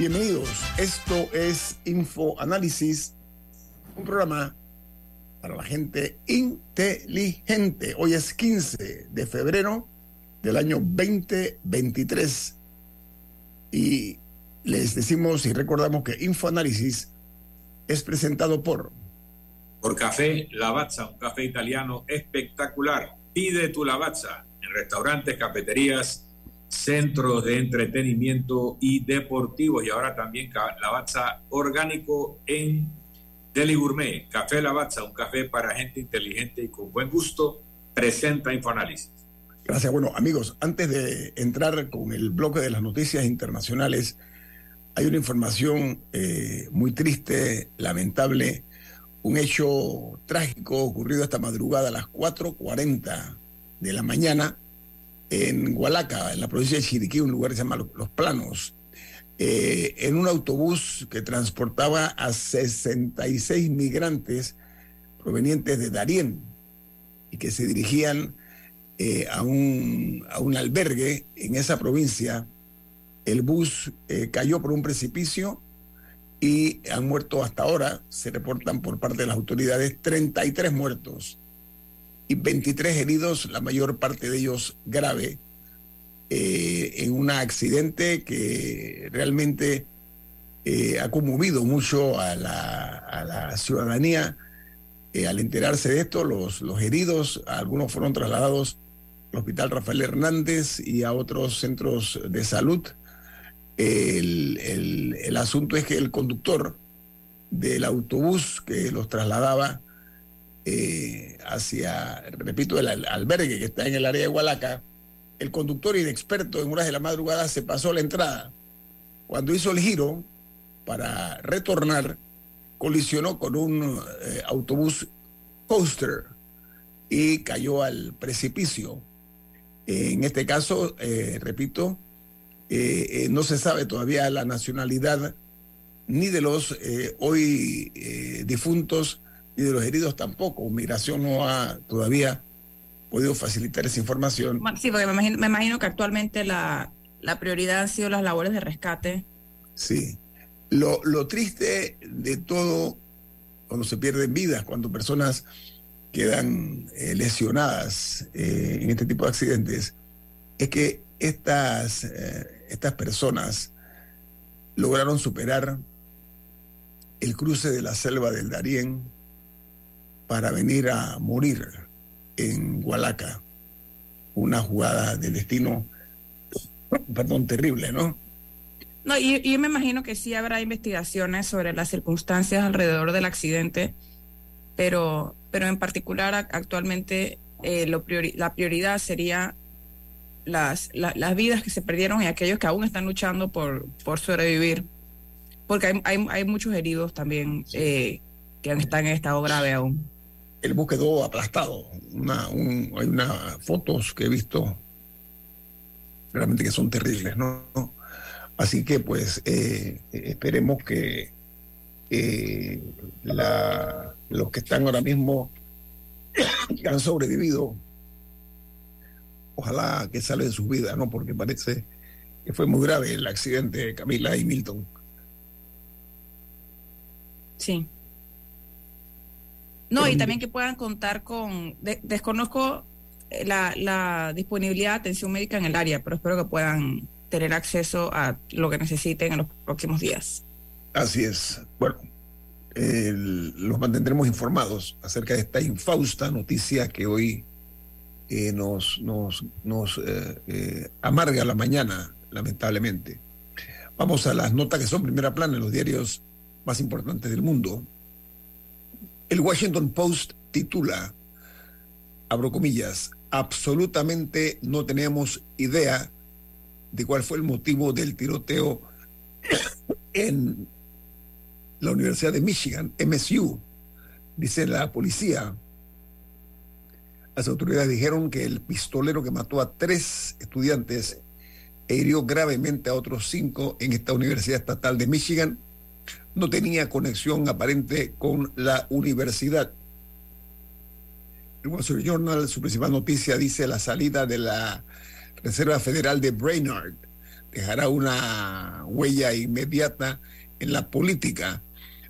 Bienvenidos. Esto es Info Análisis, un programa para la gente inteligente. Hoy es 15 de febrero del año 2023 y les decimos y recordamos que Info Análisis es presentado por por Café Lavazza, un café italiano espectacular. Pide tu Lavazza en restaurantes, cafeterías, centros de entretenimiento y deportivos. Y ahora también Lavazza orgánico en Deli Gourmet. Café Lavazza, un café para gente inteligente y con buen gusto, presenta Infoanálisis. Gracias. Bueno, amigos, antes de entrar con el bloque de las noticias internacionales, hay una información eh, muy triste, lamentable, un hecho trágico ocurrido esta madrugada a las 4.40 de la mañana en Hualaca, en la provincia de Chiriquí, un lugar que se llama Los Planos, eh, en un autobús que transportaba a 66 migrantes provenientes de Darién y que se dirigían eh, a, un, a un albergue en esa provincia. El bus eh, cayó por un precipicio y han muerto hasta ahora, se reportan por parte de las autoridades, 33 muertos y 23 heridos, la mayor parte de ellos grave, eh, en un accidente que realmente eh, ha conmovido mucho a la, a la ciudadanía. Eh, al enterarse de esto, los, los heridos, algunos fueron trasladados al Hospital Rafael Hernández y a otros centros de salud. El, el, el asunto es que el conductor del autobús que los trasladaba eh, hacia, repito, el albergue que está en el área de Hualaca, el conductor inexperto en horas de la madrugada se pasó la entrada. Cuando hizo el giro para retornar, colisionó con un eh, autobús coaster y cayó al precipicio. en este caso, eh, repito, no se sabe todavía la nacionalidad ni de los hoy difuntos y de los heridos tampoco. Migración no ha todavía podido facilitar esa información. Sí, porque me imagino, me imagino que actualmente la, la, prioridad han sido las labores de rescate. Sí. Lo, lo triste de todo, cuando se pierden vidas, cuando personas quedan eh, lesionadas eh, en este tipo de accidentes, es que estas, eh, estas personas lograron superar el cruce de la selva del Darién, para venir a morir en Hualaca. Una jugada de destino, perdón, terrible, ¿no? No, y, y, me imagino que sí habrá investigaciones sobre las circunstancias alrededor del accidente, pero, pero en particular actualmente eh, lo priori la prioridad sería las, la, las vidas que se perdieron y aquellos que aún están luchando por, por sobrevivir, porque hay, hay, hay muchos heridos también eh, que están en estado grave aún el bus quedó aplastado. Una, un, hay unas fotos que he visto realmente que son terribles, ¿no? Así que pues eh, esperemos que eh, los que están ahora mismo que han sobrevivido, ojalá que salen de sus vidas, ¿no? Porque parece que fue muy grave el accidente de Camila y Milton. Sí. No, y también que puedan contar con, de, desconozco la, la disponibilidad de atención médica en el área, pero espero que puedan tener acceso a lo que necesiten en los próximos días. Así es. Bueno, los mantendremos informados acerca de esta infausta noticia que hoy eh, nos, nos, nos eh, eh, amarga la mañana, lamentablemente. Vamos a las notas que son primera plana en los diarios más importantes del mundo. El Washington Post titula, abro comillas, absolutamente no tenemos idea de cuál fue el motivo del tiroteo en la Universidad de Michigan, MSU, dice la policía. Las autoridades dijeron que el pistolero que mató a tres estudiantes e hirió gravemente a otros cinco en esta Universidad Estatal de Michigan no tenía conexión aparente con la universidad. El Wall Street Journal, su principal noticia dice la salida de la Reserva Federal de Brainerd dejará una huella inmediata en la política.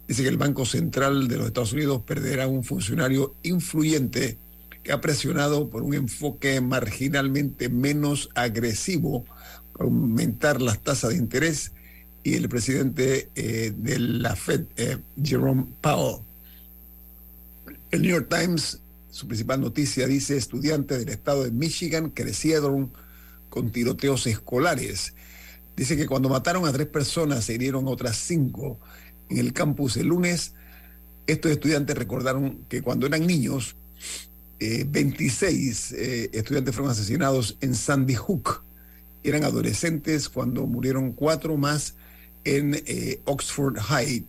Dice que el Banco Central de los Estados Unidos perderá un funcionario influyente que ha presionado por un enfoque marginalmente menos agresivo para aumentar las tasas de interés y el presidente eh, de la Fed, eh, Jerome Powell. El New York Times, su principal noticia dice, estudiantes del estado de Michigan crecieron con tiroteos escolares. Dice que cuando mataron a tres personas se hirieron otras cinco en el campus el lunes. Estos estudiantes recordaron que cuando eran niños, eh, 26 eh, estudiantes fueron asesinados en Sandy Hook. Eran adolescentes cuando murieron cuatro más en eh, Oxford High.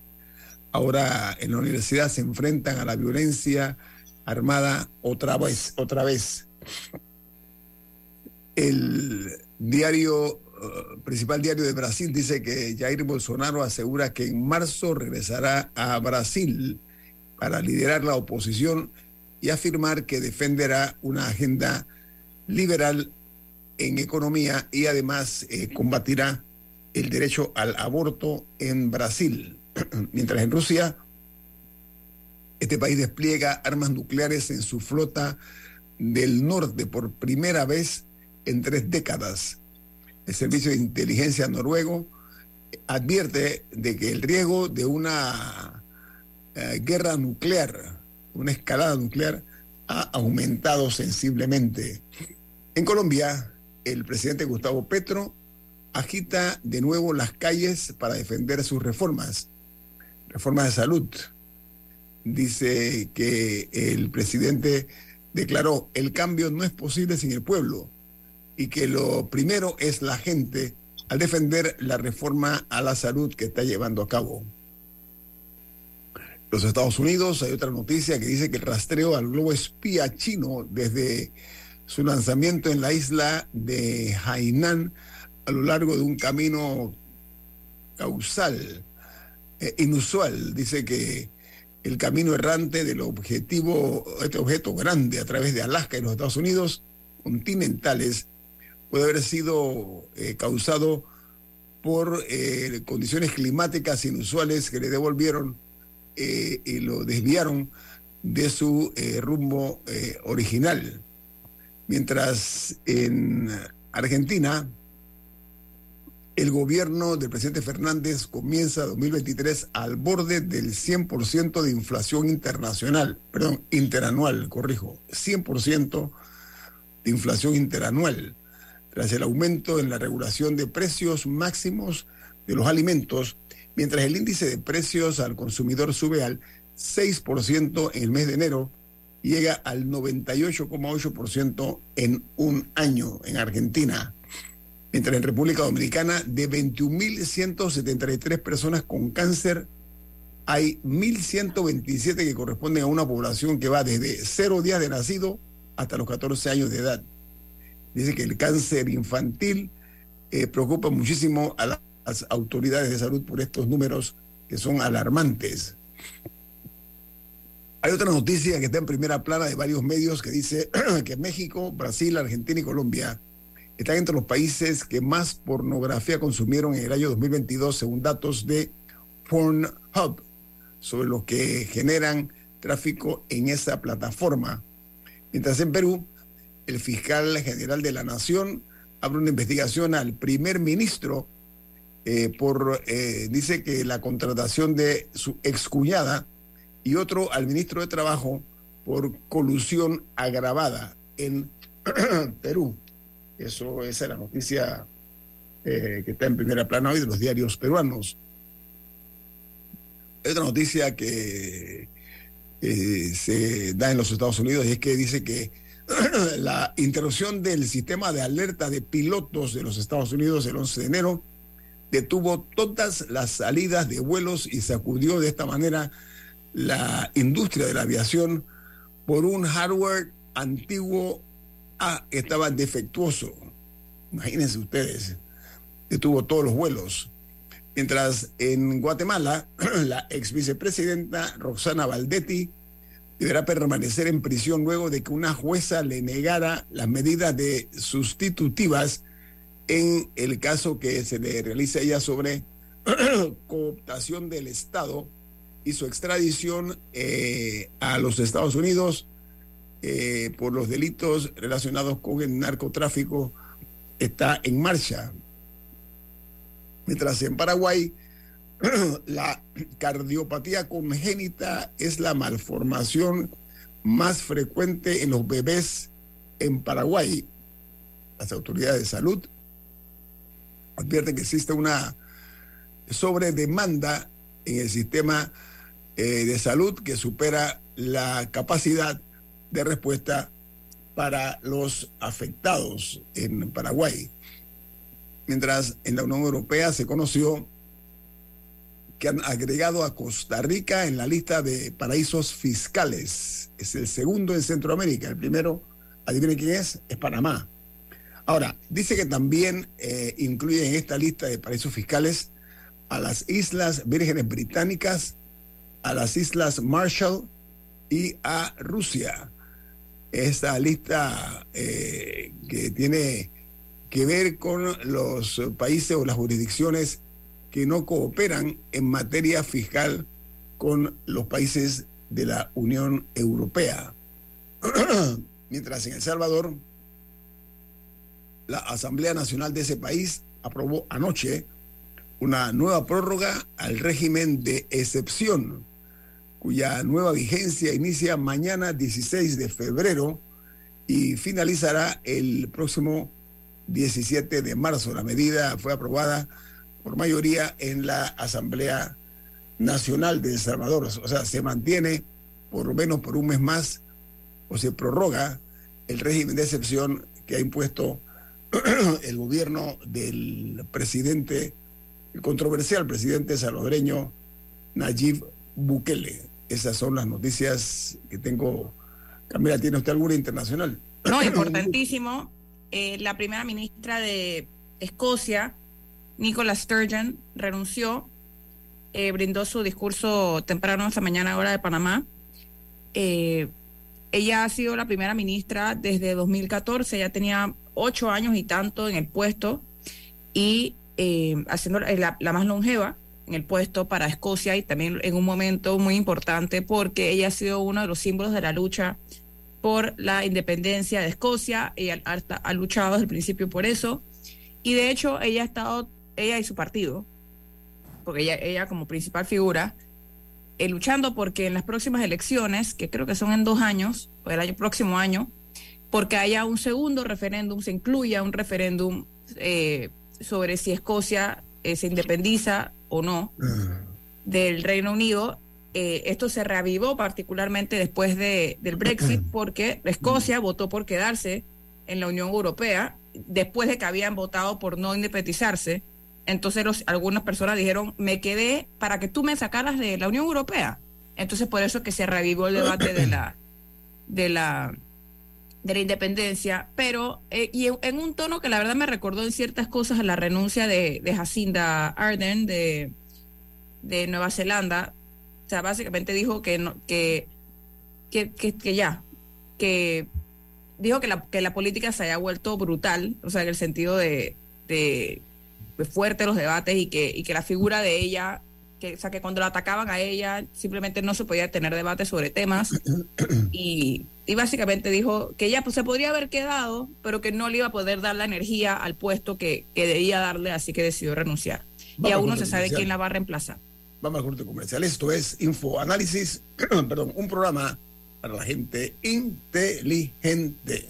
Ahora en la universidad se enfrentan a la violencia armada otra vez, otra vez. El diario, uh, principal diario de Brasil dice que Jair Bolsonaro asegura que en marzo regresará a Brasil para liderar la oposición y afirmar que defenderá una agenda liberal en economía y además eh, combatirá el derecho al aborto en Brasil. Mientras en Rusia, este país despliega armas nucleares en su flota del norte por primera vez en tres décadas. El Servicio de Inteligencia noruego advierte de que el riesgo de una eh, guerra nuclear, una escalada nuclear, ha aumentado sensiblemente. En Colombia, el presidente Gustavo Petro agita de nuevo las calles para defender sus reformas, reformas de salud. Dice que el presidente declaró, el cambio no es posible sin el pueblo y que lo primero es la gente al defender la reforma a la salud que está llevando a cabo. Los Estados Unidos, hay otra noticia que dice que el rastreo al globo espía chino desde su lanzamiento en la isla de Hainan a lo largo de un camino causal, eh, inusual. Dice que el camino errante del objetivo, este objeto grande a través de Alaska y los Estados Unidos continentales, puede haber sido eh, causado por eh, condiciones climáticas inusuales que le devolvieron y lo desviaron de su rumbo original. Mientras en Argentina, el gobierno del presidente Fernández comienza 2023 al borde del 100% de inflación internacional, perdón, interanual, corrijo, 100% de inflación interanual, tras el aumento en la regulación de precios máximos de los alimentos, mientras el índice de precios al consumidor sube al 6% en el mes de enero, llega al 98,8% en un año en Argentina. Mientras en República Dominicana, de 21.173 personas con cáncer, hay 1.127 que corresponden a una población que va desde cero días de nacido hasta los 14 años de edad. Dice que el cáncer infantil eh, preocupa muchísimo a la- las autoridades de salud por estos números que son alarmantes. Hay otra noticia que está en primera plana de varios medios que dice que México, Brasil, Argentina y Colombia están entre los países que más pornografía consumieron en el año 2022 según datos de Pornhub sobre los que generan tráfico en esa plataforma. Mientras en Perú, el fiscal general de la Nación abre una investigación al primer ministro eh, por, eh, dice que la contratación de su excuñada y otro al ministro de Trabajo por colusión agravada en Perú. Eso es la noticia eh, que está en primera plana hoy de los diarios peruanos. Otra noticia que eh, se da en los Estados Unidos y es que dice que la interrupción del sistema de alerta de pilotos de los Estados Unidos el 11 de enero detuvo todas las salidas de vuelos y sacudió de esta manera la industria de la aviación por un hardware antiguo ah, estaba defectuoso. Imagínense ustedes, detuvo todos los vuelos. Mientras en Guatemala, la ex vicepresidenta Roxana Valdetti deberá permanecer en prisión luego de que una jueza le negara las medidas de sustitutivas en el caso que se le realiza a ella sobre cooptación del Estado y su extradición eh, a los Estados Unidos eh, por los delitos relacionados con el narcotráfico está en marcha. Mientras en Paraguay la cardiopatía congénita es la malformación más frecuente en los bebés en Paraguay. Las autoridades de salud advierten que existe una sobredemanda en el sistema eh, de salud que supera la capacidad de respuesta para los afectados en Paraguay. Mientras en la Unión Europea se conoció que han agregado a Costa Rica en la lista de paraísos fiscales. Es el segundo en Centroamérica. El primero, adivinen quién es, es Panamá. Ahora, dice que también eh, incluye en esta lista de paraísos fiscales a las Islas Vírgenes Británicas, a las Islas Marshall y a Rusia. Esta lista eh, que tiene que ver con los países o las jurisdicciones que no cooperan en materia fiscal con los países de la Unión Europea. Mientras en El Salvador, la Asamblea Nacional de ese país aprobó anoche una nueva prórroga al régimen de excepción, cuya nueva vigencia inicia mañana 16 de febrero y finalizará el próximo 17 de marzo. La medida fue aprobada por mayoría en la Asamblea Nacional de El Salvador. O sea, se mantiene por lo menos por un mes más o se prorroga el régimen de excepción que ha impuesto el gobierno del presidente, el controversial presidente salvadoreño Nayib Bukele. Esas son las noticias que tengo. Camila, ¿tiene usted alguna internacional? No, importantísimo. Eh, la primera ministra de Escocia, Nicola Sturgeon, renunció, eh, brindó su discurso temprano esta mañana, hora de Panamá. Eh, ella ha sido la primera ministra desde 2014, ya tenía ocho años y tanto en el puesto y haciendo la, la, más longeva en el puesto para Escocia y también en un momento muy importante porque ella ha sido uno de los símbolos de la lucha por la independencia de Escocia, ella ha, ha luchado desde el principio por eso. Y de hecho ella ha estado, ella y su partido, porque ella, ella como principal figura, eh, luchando porque en las próximas elecciones, que creo que son en dos años, o el año próximo año, porque haya un segundo referéndum, se incluya un referéndum eh, sobre si Escocia eh, se independiza o no del Reino Unido. Eh, esto se reavivó particularmente después de, del Brexit porque Escocia votó por quedarse en la Unión Europea después de que habían votado por no independizarse. Entonces los, algunas personas dijeron, me quedé para que tú me sacaras de la Unión Europea. Entonces por eso que se reavivó el debate de la, de la, de la independencia, pero eh, y en, en, un tono que la verdad me recordó en ciertas cosas a la renuncia de, de Jacinda Ardern de, de Nueva Zelanda. O sea, básicamente dijo que, no, que, que, que, que ya, que dijo que la, que la política se haya vuelto brutal, o sea, en el sentido de, de, de fuerte los debates y que, y que la figura de ella que, o sea, que cuando la atacaban a ella simplemente no se podía tener debate sobre temas y, y, básicamente dijo que ella pues, se podría haber quedado, pero que no le iba a poder dar la energía al puesto que, que debía darle, así que decidió renunciar. y aún no se sabe quién la va a reemplazar. Vamos al corte comercial. Esto es Info Análisis, perdón, un programa para la gente inteligente.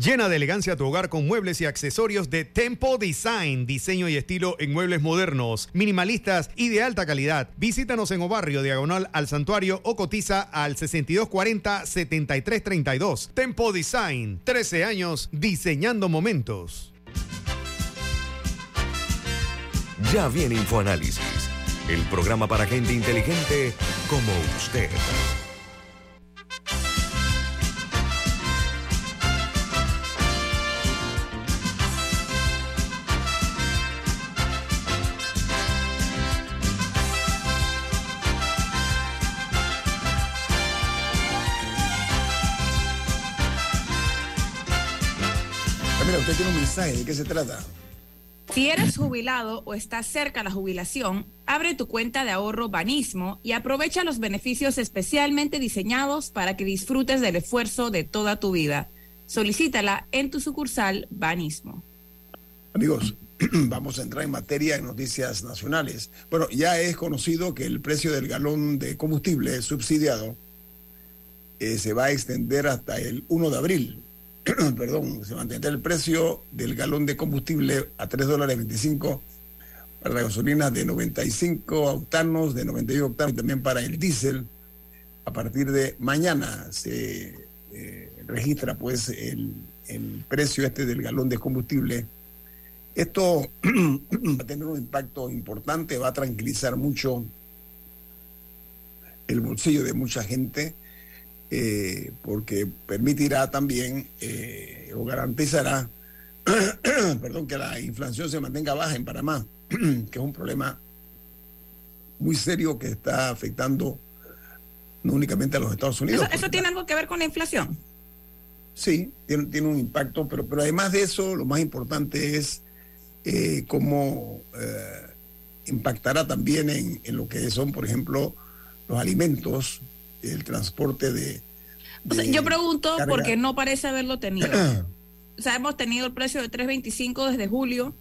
Llena de elegancia tu hogar con muebles y accesorios de Tempo Design, diseño y estilo en muebles modernos, minimalistas y de alta calidad. Visítanos en Obarrio, diagonal al santuario o cotiza al 6240-7332. Tempo Design, 13 años diseñando momentos. Ya viene InfoAnálisis, el programa para gente inteligente como usted. Usted tiene un mensaje, ¿de qué se trata? Si eres jubilado o estás cerca de la jubilación, abre tu cuenta de ahorro Banismo y aprovecha los beneficios especialmente diseñados para que disfrutes del esfuerzo de toda tu vida. Solicítala en tu sucursal Banismo. Amigos, vamos a entrar en materia en noticias nacionales. Bueno, ya es conocido que el precio del galón de combustible subsidiado eh, se va a extender hasta el 1 de abril. Perdón, se mantendrá el precio del galón de combustible a 3 dólares 25 para la gasolina de 95 octanos, de 91 octanos y también para el diésel. A partir de mañana se eh, registra pues el, el precio este del galón de combustible. Esto va a tener un impacto importante, va a tranquilizar mucho el bolsillo de mucha gente, eh, porque permitirá también eh, o garantizará perdón, que la inflación se mantenga baja en Panamá, que es un problema muy serio que está afectando no únicamente a los Estados Unidos. ¿Eso, eso tiene algo que ver con la inflación? Sí, tiene, tiene un impacto, pero, pero además de eso, lo más importante es eh, cómo eh, impactará también en, en lo que son, por ejemplo, los alimentos, el transporte de... O sea, de yo pregunto carga. porque no parece haberlo tenido. o sea, hemos tenido el precio de 3.25 desde julio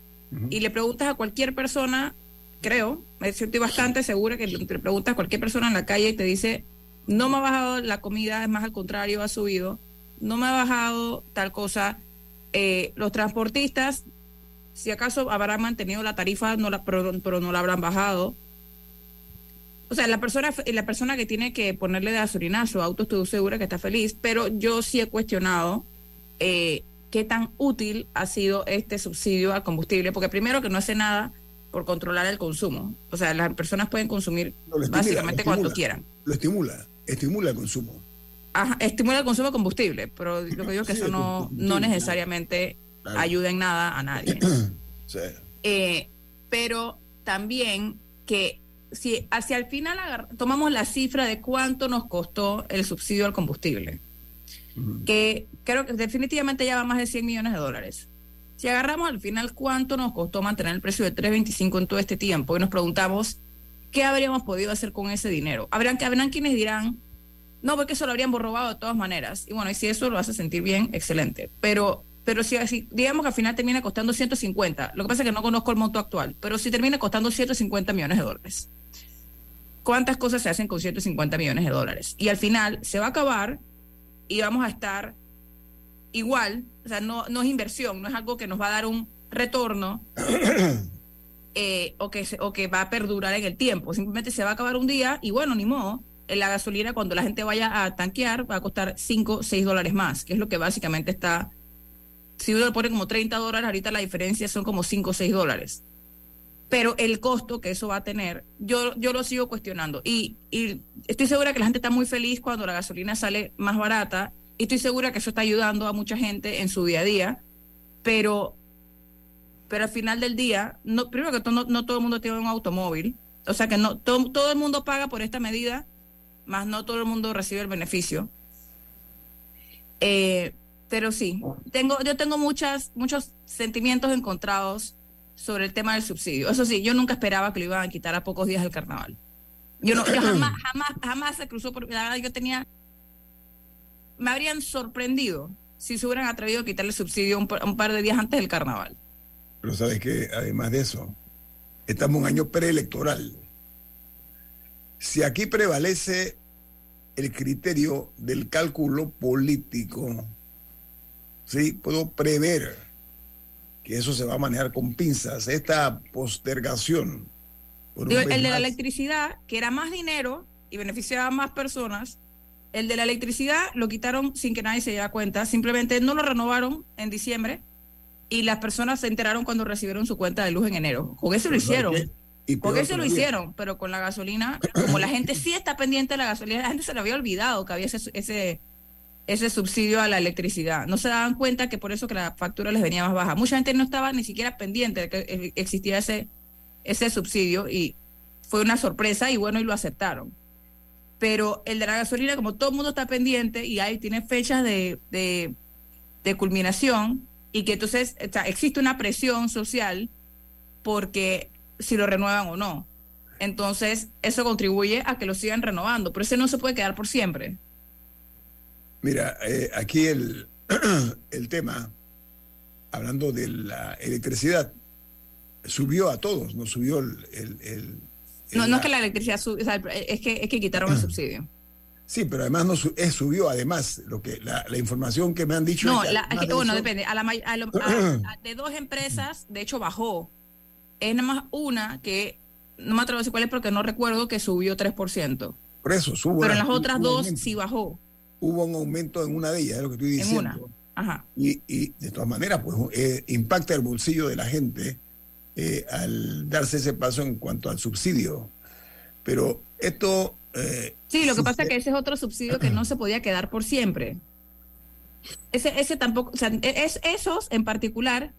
y le preguntas a cualquier persona, creo, me estoy bastante segura que le le preguntas a cualquier persona en la calle y te dice, no me ha bajado la comida, es más al contrario, ha subido, no me ha bajado tal cosa. Eh, los transportistas, si acaso habrán mantenido la tarifa, no la, pero, pero no la habrán bajado. O sea, la persona, la persona que tiene que ponerle gasolina a su auto, estoy segura que está feliz, pero yo sí he cuestionado eh, qué tan útil ha sido este subsidio al combustible, porque primero que no hace nada por controlar el consumo. O sea, las personas pueden consumir No, lo estimula, básicamente estimula. quieran. Lo estimula, estimula el consumo. Ajá, estimula el consumo de combustible, pero lo que digo es que Sí, eso no, no necesariamente Claro. ayuda en nada a nadie. Sí. Eh, pero también que si hacia el final tomamos la cifra de cuánto nos costó el subsidio al combustible, que creo que definitivamente ya va más de 100 millones de dólares. Si agarramos al final cuánto nos costó mantener el precio de 3.25 en todo este tiempo y nos preguntamos qué habríamos podido hacer con ese dinero, habrán, habrán quienes dirán, no, porque eso lo habríamos robado de todas maneras. Y bueno, y si eso lo hace sentir bien, excelente. Pero pero si, digamos que al final termina costando 150, lo que pasa es que no conozco el monto actual, pero si termina costando 150 millones de dólares. ¿Cuántas cosas se hacen con 150 millones de dólares? Y al final se va a acabar y vamos a estar igual, o sea, no, no es inversión, no es algo que nos va a dar un retorno eh, o, que o que va a perdurar en el tiempo, simplemente se va a acabar un día y bueno, ni modo, la gasolina cuando la gente vaya a tanquear va a costar 5, 6 dólares más, que es lo que básicamente está si uno le pone como 30 dólares, ahorita la diferencia son como 5 o 6 dólares. Pero el costo que eso va a tener, yo, yo lo sigo cuestionando. Y, y estoy segura que la gente está muy feliz cuando la gasolina sale más barata. Y estoy segura que eso está ayudando a mucha gente en su día a día. Pero, pero al final del día, no, primero que todo, no, no todo el mundo tiene un automóvil. O sea que no todo, todo el mundo paga por esta medida, más no todo el mundo recibe el beneficio. Eh, pero sí, tengo, yo tengo muchas, muchos sentimientos encontrados sobre el tema del subsidio. Eso sí, yo nunca esperaba que lo iban a quitar a pocos días del carnaval. Yo no, yo jamás, jamás, jamás se cruzó por la verdad yo tenía, me habrían sorprendido si se hubieran atrevido a quitarle el subsidio un, un par de días antes del carnaval. Pero sabes que además de eso, estamos en un año preelectoral. Si aquí prevalece el criterio del cálculo político, ¿sí? Puedo prever que eso se va a manejar con pinzas. Esta postergación. el de la electricidad, que era más dinero y beneficiaba a más personas, el de la electricidad lo quitaron sin que nadie se diera cuenta, simplemente no lo renovaron en diciembre y las personas se enteraron cuando recibieron su cuenta de luz en enero. Con eso lo hicieron. Con eso lo hicieron, pero con la gasolina, como la gente sí está pendiente de la gasolina, la gente se le había olvidado que había ese, ese ese subsidio a la electricidad. No se daban cuenta que por eso que la factura les venía más baja. Mucha gente no estaba ni siquiera pendiente de que existía ese, ese subsidio y fue una sorpresa y bueno, y lo aceptaron. Pero el de la gasolina, como todo el mundo está pendiente y ahí tiene fechas de, de, culminación y que entonces existe una presión social porque si lo renuevan o no. Entonces, eso contribuye a que lo sigan renovando, pero ese no se puede quedar por siempre. Mira, eh, aquí el, el tema, hablando de la electricidad, subió a todos, no subió el... el, no, no es que la electricidad subió, es, que, es que quitaron el subsidio. Sí, pero además no subió, además, lo que la, información que me han dicho. No, bueno, depende. A la, de dos empresas, de hecho, bajó. Es nada más una que, no me atrevo a decir cuál es porque no recuerdo, que subió 3%. Por eso, subió. Pero en las otras dos sí bajó hubo un aumento en una de ellas, es lo que estoy diciendo. En una. Ajá. Y, y, de todas maneras, pues eh, impacta el bolsillo de la gente eh, al darse ese paso en cuanto al subsidio. Pero esto... Eh, sí, lo que pasa es que ese es otro subsidio que no se podía quedar por siempre. Ese, ese tampoco, o sea, es esos en particular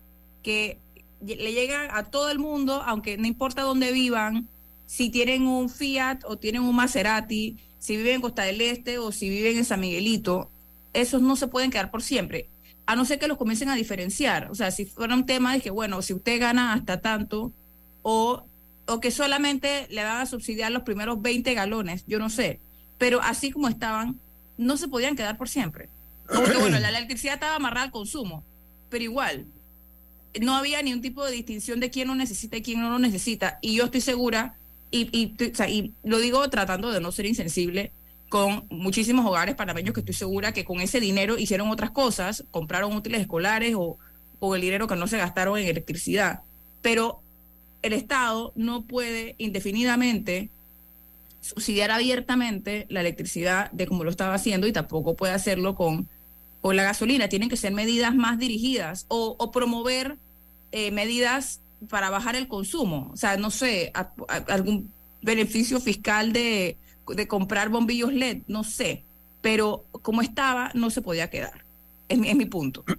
que le llegan a todo el mundo, aunque no importa dónde vivan, si tienen un Fiat o tienen un Maserati, si viven en Costa del Este o si viven en San Miguelito, esos no se pueden quedar por siempre, a no ser que los comiencen a diferenciar. O sea, si fuera un tema de que, bueno, si usted gana hasta tanto, o, o que solamente le van a subsidiar los primeros 20 galones, yo no sé. Pero así como estaban, no se podían quedar por siempre. Porque, bueno, la electricidad estaba amarrada al consumo, pero igual, no había ni un tipo de distinción de quién lo necesita y quién no lo necesita. Y yo estoy segura y, y, lo digo tratando de no ser insensible con muchísimos hogares panameños que estoy segura que con ese dinero hicieron otras cosas, compraron útiles escolares o, o el dinero que no se gastaron en electricidad. Pero el Estado no puede indefinidamente subsidiar abiertamente la electricidad de como lo estaba haciendo y tampoco puede hacerlo con, con la gasolina. Tienen que ser medidas más dirigidas o, o promover eh, medidas para bajar el consumo. O sea, no sé, algún beneficio fiscal de, comprar bombillos LED, no sé. Pero como estaba, no se podía quedar. Es, mi punto.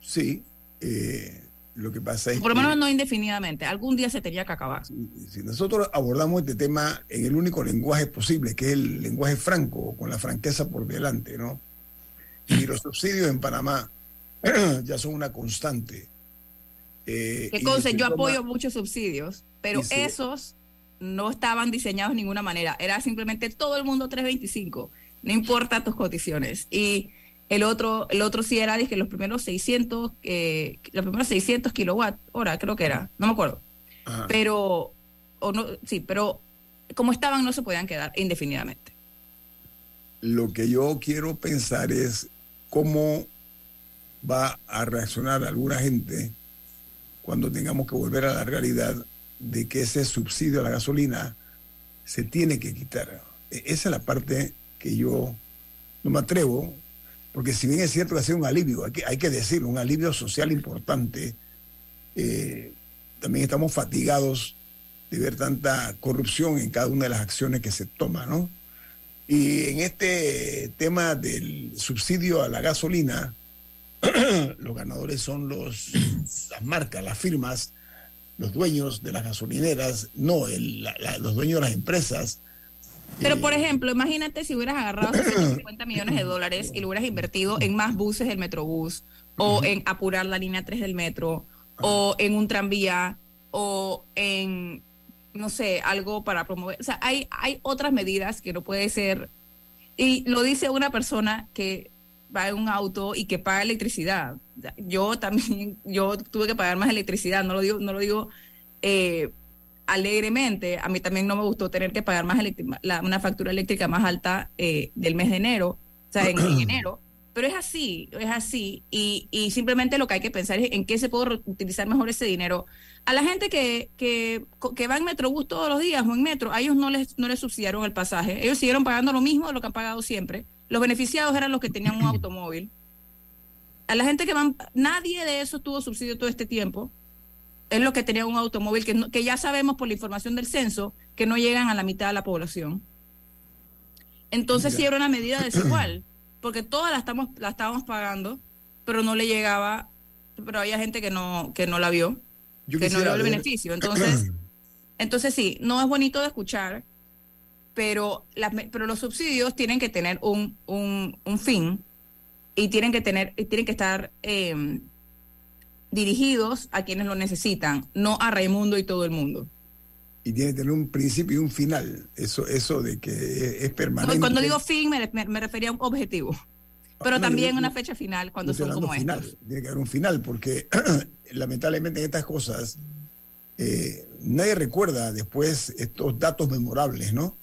Sí. Eh, Lo que pasa es Por lo menos no indefinidamente. Algún día se tenía que acabar. si nosotros abordamos este tema en el único lenguaje posible, que es el lenguaje franco, con la franqueza por delante, ¿no? Y los subsidios en Panamá ya son una constante. Eh, Que conste, yo apoyo muchos subsidios, pero esos no estaban diseñados de ninguna manera. Era simplemente todo el mundo 325. No importa tus condiciones. Y el otro, el otro sí era dije, los primeros 600, eh, los primeros 600 kilowatt hora, creo que era. No me acuerdo. Ajá. Pero, o no, sí, pero como estaban no se podían quedar indefinidamente. Lo que yo quiero pensar es cómo va a reaccionar alguna gente cuando tengamos que volver a la realidad de que ese subsidio a la gasolina se tiene que quitar. E- Esa es la parte que yo no me atrevo, porque si bien es cierto que ha sido un alivio, hay que, decirlo, un alivio social importante, eh, también estamos fatigados de ver tanta corrupción en cada una de las acciones que se toman, ¿no? Y en este tema del subsidio a la gasolina, los ganadores son los, las marcas, las firmas, los dueños de las gasolineras, no el- la- la- los dueños de las empresas. Pero, por ejemplo, imagínate si hubieras agarrado 50 millones de dólares y lo hubieras invertido en más buses del Metrobús, o en apurar la línea 3 del metro, o en un tranvía, o en, no sé, algo para promover. O sea, hay, hay otras medidas que no puede ser. Y lo dice una persona que va en un auto y que paga electricidad. Yo también, yo tuve que pagar más electricidad, no lo digo, no lo digo eh, alegremente. A mí también no me gustó tener que pagar más la- una factura eléctrica más alta eh, del mes de enero, o sea, en, en enero. Pero es así, es así. Y, y simplemente lo que hay que pensar es en qué se puede utilizar mejor ese dinero. A la gente que, que, que va en Metrobús todos los días o en metro, a ellos no les, no les subsidiaron el pasaje. Ellos siguieron pagando lo mismo de lo que han pagado siempre. Los beneficiados eran los que tenían un automóvil. A la gente que van, nadie de esos tuvo subsidio todo este tiempo. Es lo que tenía un automóvil que, no- que ya sabemos por la información del censo que no llegan a la mitad de la población. Entonces sí era una medida desigual, porque todas la estamos, la estábamos pagando, pero no le llegaba, pero había gente que no, que no la vio, Yo que no vio el beneficio. Entonces, entonces sí, no es bonito de escuchar, pero, me- pero los subsidios tienen que tener un, un, un fin y tienen que tener, y tienen que estar eh, dirigidos a quienes lo necesitan, no a Raimundo y todo el mundo. y tiene que tener un principio y un final. Eso, eso de que es, permanente. No, Cuando digo fin, me, me- me refería a un objetivo, pero No, yo- también yo- una fecha final cuando son como final, estos. Tiene que haber un final, porque lamentablemente en estas cosas eh, nadie recuerda después estos datos memorables, ¿no?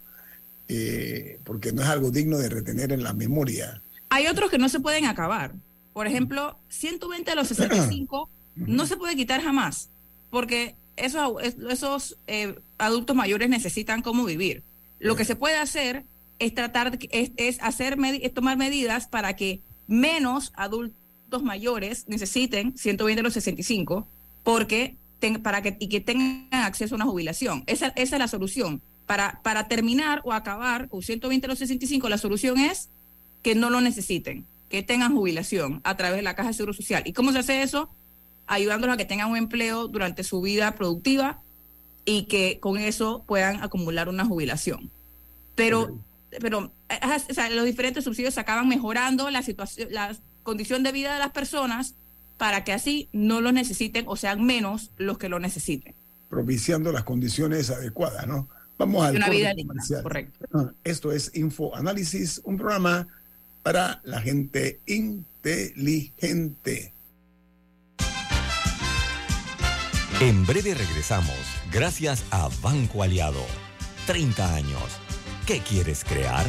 Eh, porque no es algo digno de retener en la memoria. Hay otros que no se pueden acabar. Por ejemplo, 120 de los 65 no se puede quitar jamás, porque esos, esos eh, adultos mayores necesitan cómo vivir. Lo que se puede hacer es tratar, es, es hacer, es tomar medidas para que menos adultos mayores necesiten 120 de los 65, porque ten- para que, y que tengan acceso a una jubilación. Esa, esa es la solución. Para, para terminar o acabar con 120 de los 65, la solución es que no lo necesiten, que tengan jubilación a través de la Caja de Seguro Social. ¿Y cómo se hace eso? Ayudándolos a que tengan un empleo durante su vida productiva y que con eso puedan acumular una jubilación. Pero, pero o sea, los diferentes subsidios acaban mejorando la situación, la condición de vida de las personas para que así no lo necesiten o sean menos los que lo necesiten. propiciando las condiciones adecuadas, ¿no? Vamos al una vida digna, correcto. Esto es Info Análisis, un programa para la gente inteligente. En breve regresamos, gracias a Banco Aliado. 30 años. ¿Qué quieres crear?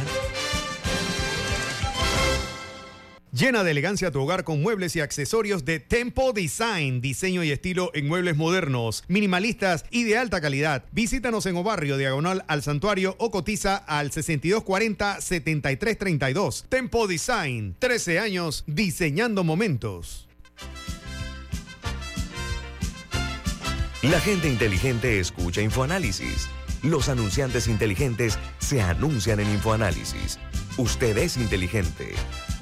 Llena de elegancia tu hogar con muebles y accesorios de Tempo Design, diseño y estilo en muebles modernos, minimalistas y de alta calidad. Visítanos en Obarrio, diagonal al santuario o cotiza al 6240-7332. Tempo Design, 13 años diseñando momentos. La gente inteligente escucha InfoAnálisis. Los anunciantes inteligentes se anuncian en InfoAnálisis. Usted es inteligente.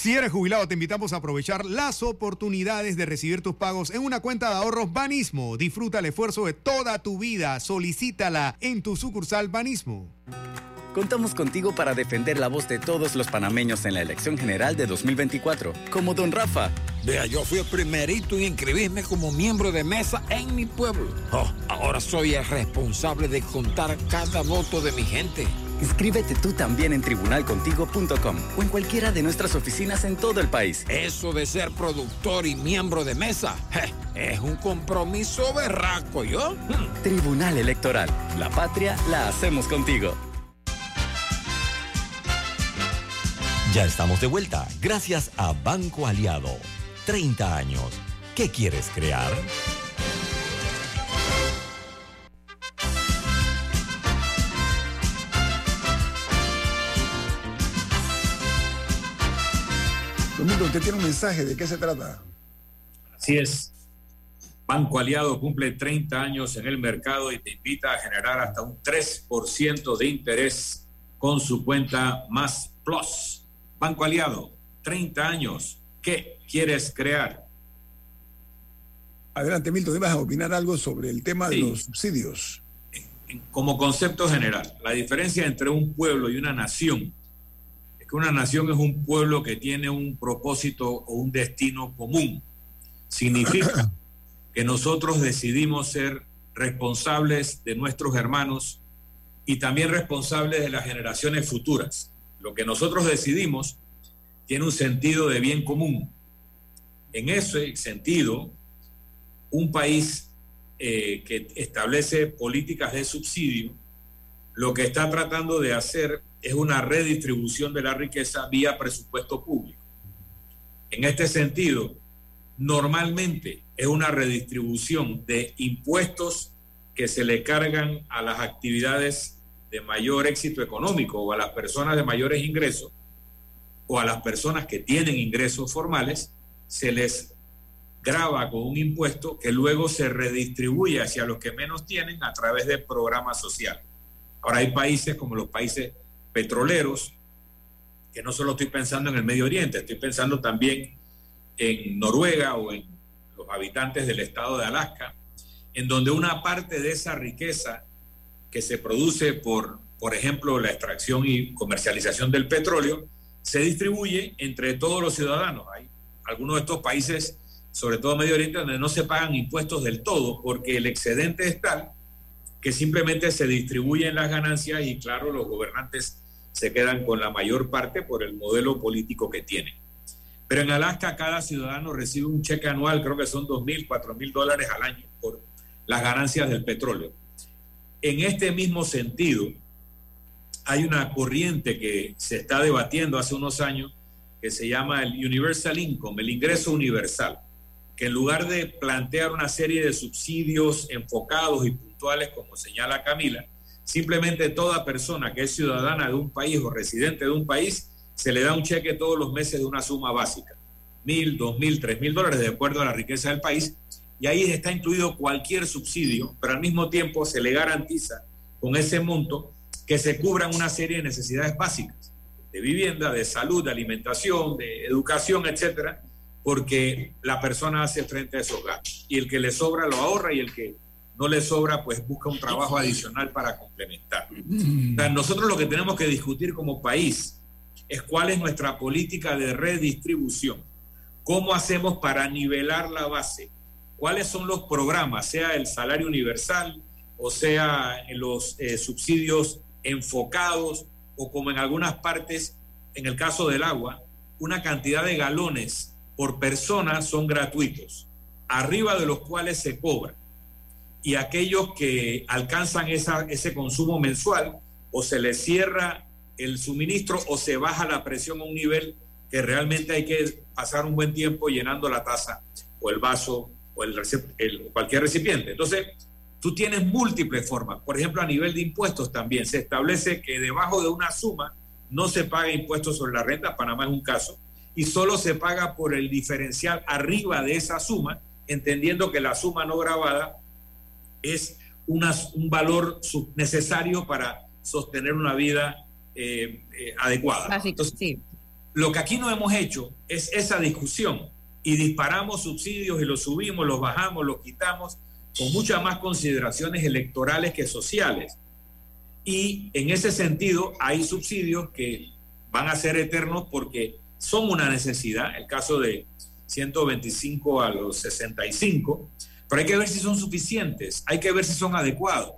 Si eres jubilado, te invitamos a aprovechar las oportunidades de recibir tus pagos en una cuenta de ahorros Banismo. Disfruta el esfuerzo de toda tu vida. Solicítala en tu sucursal Banismo. Contamos contigo para defender la voz de todos los panameños en la elección general de 2024, como don Rafa. Vea, yo fui el primerito en inscribirme como miembro de mesa en mi pueblo. Oh, ahora soy el responsable de contar cada voto de mi gente. Inscríbete tú también en tribunalcontigo.com o en cualquiera de nuestras oficinas en todo el país. Eso de ser productor y miembro de mesa es un compromiso berraco, ¿yo? Hmm. Tribunal Electoral. La patria la hacemos contigo. Ya estamos de vuelta, gracias a Banco Aliado. 30 años. ¿Qué quieres crear? Domingo, usted tiene un mensaje, ¿de qué se trata? Así es. Banco Aliado cumple 30 años en el mercado y te invita a generar hasta un 3% de interés con su cuenta Más Plus. Banco Aliado, 30 años. ¿Qué quieres crear? Adelante, Milton, ¿ibas a opinar algo sobre el tema de los subsidios? Como concepto general, la diferencia entre un pueblo y una nación que una nación es un pueblo que tiene un propósito o un destino común. Significa que nosotros decidimos ser responsables de nuestros hermanos y también responsables de las generaciones futuras. Lo que nosotros decidimos tiene un sentido de bien común. En ese sentido, un país eh, que establece políticas de subsidio, lo que está tratando de hacer es una redistribución de la riqueza vía presupuesto público. En este sentido, normalmente es una redistribución de impuestos que se le cargan a las actividades de mayor éxito económico o a las personas de mayores ingresos o a las personas que tienen ingresos formales, se les graba con un impuesto que luego se redistribuye hacia los que menos tienen a través de programas sociales. Ahora hay países como los países petroleros, que no solo estoy pensando en el Medio Oriente, estoy pensando también en Noruega o en los habitantes del estado de Alaska, en donde una parte de esa riqueza que se produce por, por ejemplo, la extracción y comercialización del petróleo, se distribuye entre todos los ciudadanos. Hay algunos de estos países, sobre todo Medio Oriente, donde no se pagan impuestos del todo, porque el excedente es tal que simplemente se distribuyen las ganancias y claro, los gobernantes se quedan con la mayor parte por el modelo político que tienen. Pero en Alaska cada ciudadano recibe un cheque anual, creo que son dos mil, cuatro mil dólares al año por las ganancias del petróleo. En este mismo sentido, hay una corriente que se está debatiendo hace unos años que se llama el Universal Income, el ingreso universal, que en lugar de plantear una serie de subsidios enfocados y como señala Camila, simplemente toda persona que es ciudadana de un país o residente de un país, se le da un cheque todos los meses de una suma básica, mil, dos mil, tres mil dólares, de acuerdo a la riqueza del país, y ahí está incluido cualquier subsidio, pero al mismo tiempo se le garantiza con ese monto que se cubran una serie de necesidades básicas de vivienda, de salud, de alimentación, de educación, etcétera, porque la persona hace frente a esos gastos. Y el que le sobra lo ahorra y el que no le sobra, pues busca un trabajo adicional para complementar. nosotros lo que tenemos que discutir como país es cuál es nuestra política de redistribución. ¿Cómo hacemos para nivelar la base? ¿Cuáles son los programas, sea el salario universal o sea los eh, subsidios enfocados o como en algunas partes, en el caso del agua, una cantidad de galones por persona son gratuitos, arriba de los cuales se cobra. Y aquellos que alcanzan esa, ese consumo mensual, o se les cierra el suministro o se baja la presión a un nivel que realmente hay que pasar un buen tiempo llenando la taza o el vaso o el, cualquier recipiente. Entonces, Tú tienes múltiples formas. Por ejemplo, a nivel de impuestos también se establece que debajo de una suma no se paga impuestos sobre la renta, Panamá es un caso, y solo se paga por el diferencial arriba de esa suma entendiendo que la suma no grabada es una- un valor necesario para sostener una vida eh, eh, adecuada. Básico, Entonces, sí. lo que aquí no hemos hecho es esa discusión y disparamos subsidios y los subimos, los bajamos, los quitamos con muchas más consideraciones electorales que sociales. Y en ese sentido hay subsidios que van a ser eternos porque son una necesidad, el caso de 125 a los 65, pero hay que ver si son suficientes, hay que ver si son adecuados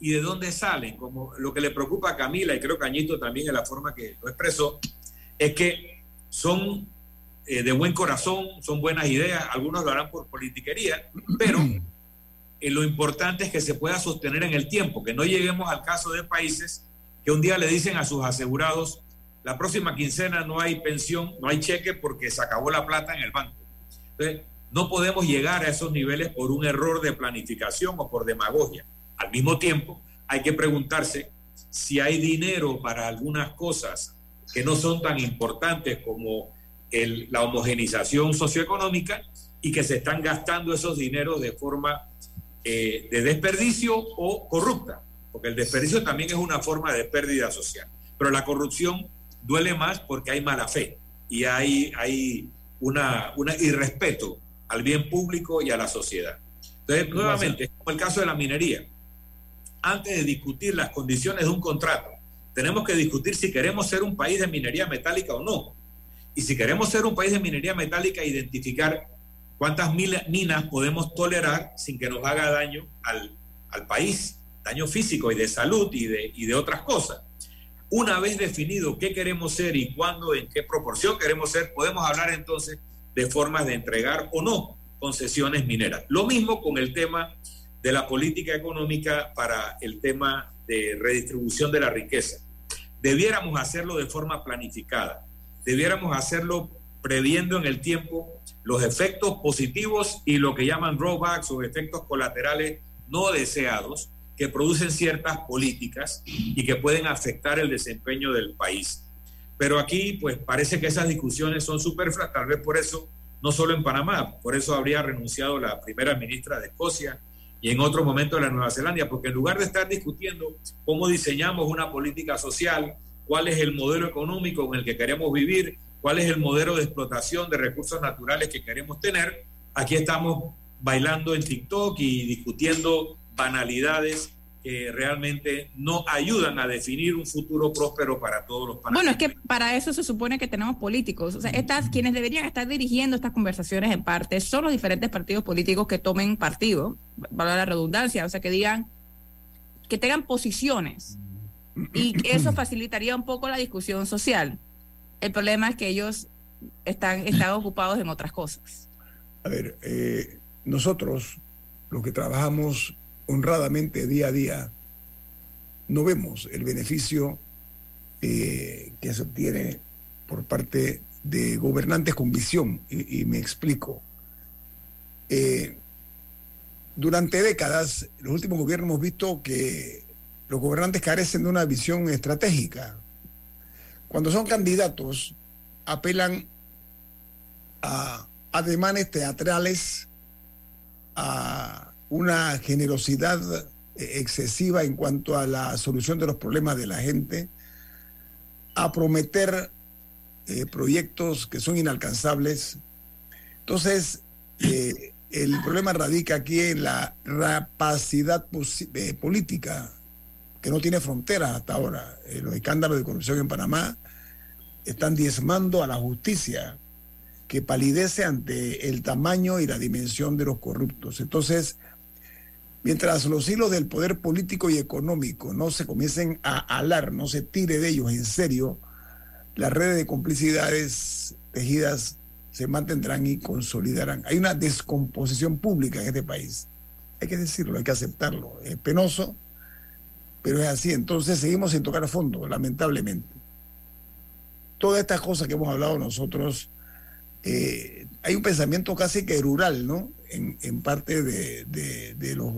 y de dónde salen, como lo que le preocupa a Camila y creo que Añito también en la forma que lo expresó, es que son eh, de buen corazón, son buenas ideas, algunos lo harán por politiquería, pero eh, lo importante es que se pueda sostener en el tiempo, que no lleguemos al caso de países que un día le dicen a sus asegurados, la próxima quincena no hay pensión, no hay cheque porque se acabó la plata en el banco. Entonces, no podemos llegar a esos niveles por un error de planificación o por demagogia. Al mismo tiempo, hay que preguntarse si hay dinero para algunas cosas que no son tan importantes como la homogenización socioeconómica y que se están gastando esos dineros de forma eh, de desperdicio o corrupta, porque el desperdicio también es una forma de pérdida social. Pero la corrupción duele más porque hay mala fe y hay, hay una irrespeto al bien público y a la sociedad. Entonces, nuevamente, como el caso de la minería, antes de discutir las condiciones de un contrato, tenemos que discutir si queremos ser un país de minería metálica o no. Y si queremos ser un país de minería metálica, identificar cuántas minas podemos tolerar sin que nos haga daño al, al país, daño físico y de salud y de, y de otras cosas. Una vez definido qué queremos ser y cuándo, en qué proporción queremos ser, podemos hablar entonces de formas de entregar o no concesiones mineras. Lo mismo con el tema de la política económica para el tema de redistribución de la riqueza. Debiéramos hacerlo de forma planificada, debiéramos hacerlo previendo en el tiempo los efectos positivos y lo que llaman drawbacks o efectos colaterales no deseados que producen ciertas políticas y que pueden afectar el desempeño del país. Pero aquí, pues parece que esas discusiones son superfluas, tal vez por eso, no solo en Panamá, por eso habría renunciado la primera ministra de Escocia y en otro momento de la Nueva Zelanda, porque en lugar de estar discutiendo cómo diseñamos una política social, cuál es el modelo económico en el que queremos vivir, cuál es el modelo de explotación de recursos naturales que queremos tener, aquí estamos bailando en TikTok y discutiendo banalidades que realmente no ayudan a definir un futuro próspero para todos los Bueno, es que para eso se supone que tenemos políticos. O sea, estas, quienes deberían estar dirigiendo estas conversaciones en parte son los diferentes partidos políticos que tomen partido, valga la redundancia, o sea, que digan, que tengan posiciones. Y eso facilitaría un poco la discusión social. El problema es que ellos están, están ocupados en otras cosas. A ver, eh, nosotros, los que trabajamos honradamente día a día, no vemos el beneficio eh, que se obtiene por parte de gobernantes con visión. Y, me explico. Eh, durante décadas, los últimos gobiernos hemos visto que los gobernantes carecen de una visión estratégica. Cuando son candidatos, apelan a ademanes teatrales, a una generosidad eh, excesiva en cuanto a la solución de los problemas de la gente, a prometer eh, proyectos que son inalcanzables. Entonces, eh, el problema radica aquí en la rapacidad eh, política que no tiene fronteras hasta ahora. Los escándalos de corrupción en Panamá están diezmando a la justicia que palidece ante el tamaño y la dimensión de los corruptos. Entonces, mientras los hilos del poder político y económico no se comiencen a alar, no se tire de ellos en serio, las redes de complicidades tejidas se mantendrán y consolidarán. Hay una descomposición pública en este país. Hay que decirlo, hay que aceptarlo. Es penoso, pero es así. Entonces seguimos sin tocar a fondo, lamentablemente. Todas estas cosas que hemos hablado nosotros, eh, hay un pensamiento casi que rural, ¿no? En, en parte de, de- de los,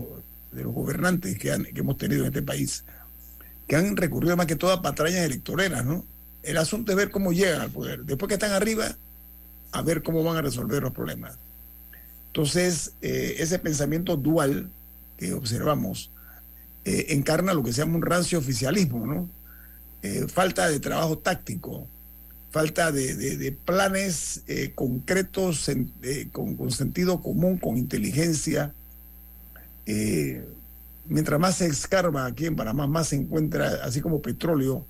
de los gobernantes que, han- que hemos tenido en este país, que han recurrido más que todo a patrañas electoreras, ¿no? El asunto es ver cómo llegan al poder. Después que están arriba, a ver cómo van a resolver los problemas. Entonces, eh, ese pensamiento dual que observamos eh, encarna lo que se llama un rancio oficialismo, ¿no? Eh, falta de trabajo táctico, falta de, planes concretos con, con, sentido común, con inteligencia. mientras más se escarba aquí en Panamá, más se encuentra, así como petróleo,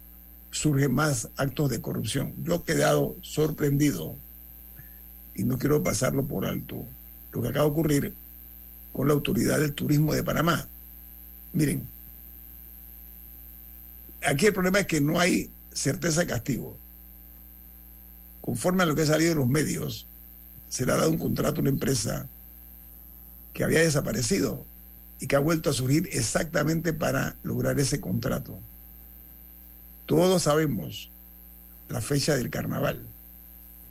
surgen más actos de corrupción. Yo he quedado sorprendido y no quiero pasarlo por alto lo que acaba de ocurrir con la autoridad del turismo de Panamá. Miren, aquí el problema es que no hay certeza de castigo. Conforme a lo que ha salido en los medios, se le ha dado un contrato a una empresa que había desaparecido y que ha vuelto a surgir exactamente para lograr ese contrato. Todos sabemos la fecha del carnaval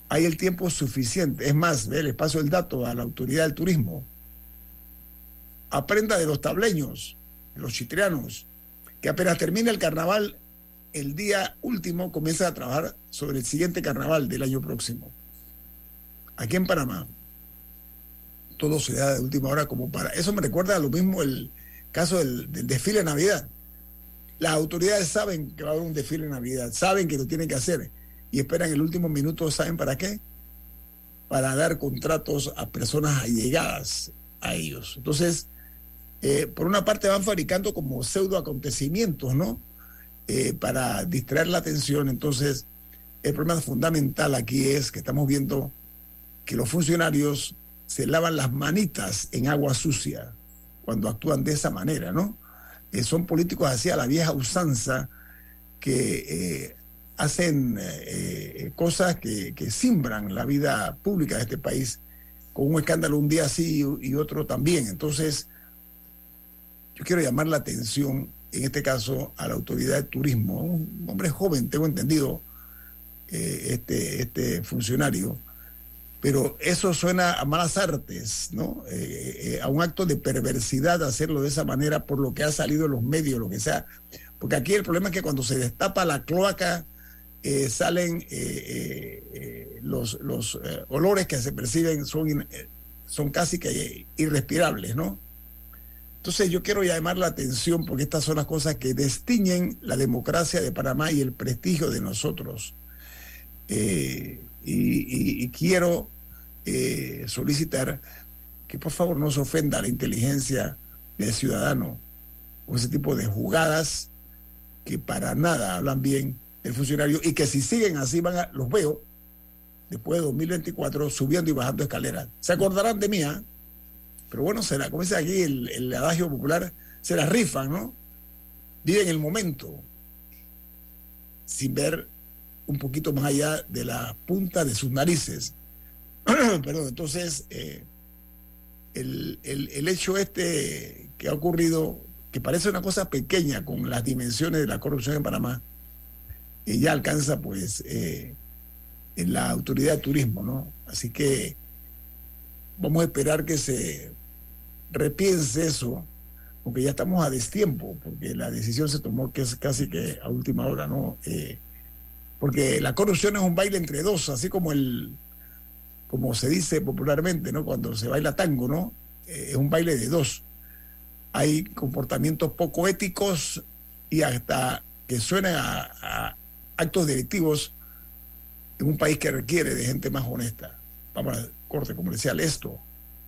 hay el tiempo suficiente. Es más, les paso el dato a la autoridad del turismo. Aprenda de los tableños, los chitrianos, que apenas termina el carnaval, el día último comienza a trabajar sobre el siguiente carnaval del año próximo. Aquí en Panamá, todo se da de última hora como para... Eso me recuerda a lo mismo el caso del, desfile de Navidad. Las autoridades saben que va a haber un desfile de Navidad, saben que lo tienen que hacer y esperan el último minuto, ¿saben para qué? Para dar contratos a personas allegadas a ellos. Entonces, eh, por una parte van fabricando como pseudo acontecimientos, ¿no? Eh, para distraer la atención. Entonces, el problema fundamental aquí es que estamos viendo que los funcionarios se lavan las manitas en agua sucia cuando actúan de esa manera, ¿no? Eh, son políticos hacia la vieja usanza que hacen eh, eh, cosas que, simbran la vida pública de este país, con un escándalo un día sí y otro también. Entonces, yo quiero llamar la atención, en este caso, a la autoridad de turismo, un hombre joven, tengo entendido, eh, este, este funcionario, pero eso suena a malas artes, ¿no? a un acto de perversidad hacerlo de esa manera por lo que ha salido en los medios, lo que sea. Porque aquí el problema es que cuando se destapa la cloaca eh, salen eh, eh, los, los olores que se perciben son, son casi que irrespirables, ¿no? Entonces yo quiero llamar la atención porque estas son las cosas que destiñen la democracia de Panamá y el prestigio de nosotros. y, quiero solicitar que por favor no se ofenda la inteligencia del ciudadano con ese tipo de jugadas que para nada hablan bien el funcionario y que si siguen así van a, los veo después de 2024 subiendo y bajando escaleras. Se acordarán de mí, ¿ah? Pero bueno, será, como dice aquí el, adagio popular, se la rifan, ¿no? Viven el momento sin ver un poquito más allá de la punta de sus narices. Perdón, entonces, eh, el, el, hecho este que ha ocurrido, que parece una cosa pequeña con las dimensiones de la corrupción en Panamá, y ya alcanza pues eh, en la autoridad de turismo, ¿no? Así que vamos a esperar que se repiense eso, porque ya estamos a destiempo, porque la decisión se tomó que es casi que a última hora, ¿no? Eh, porque la corrupción es un baile entre dos, así como el, como se dice popularmente, ¿no? Cuando se baila tango, ¿no? Eh, es un baile de dos. Hay comportamientos poco éticos y hasta que suenan a, actos delictivos en un país que requiere de gente más honesta. Vamos a corte comercial. Esto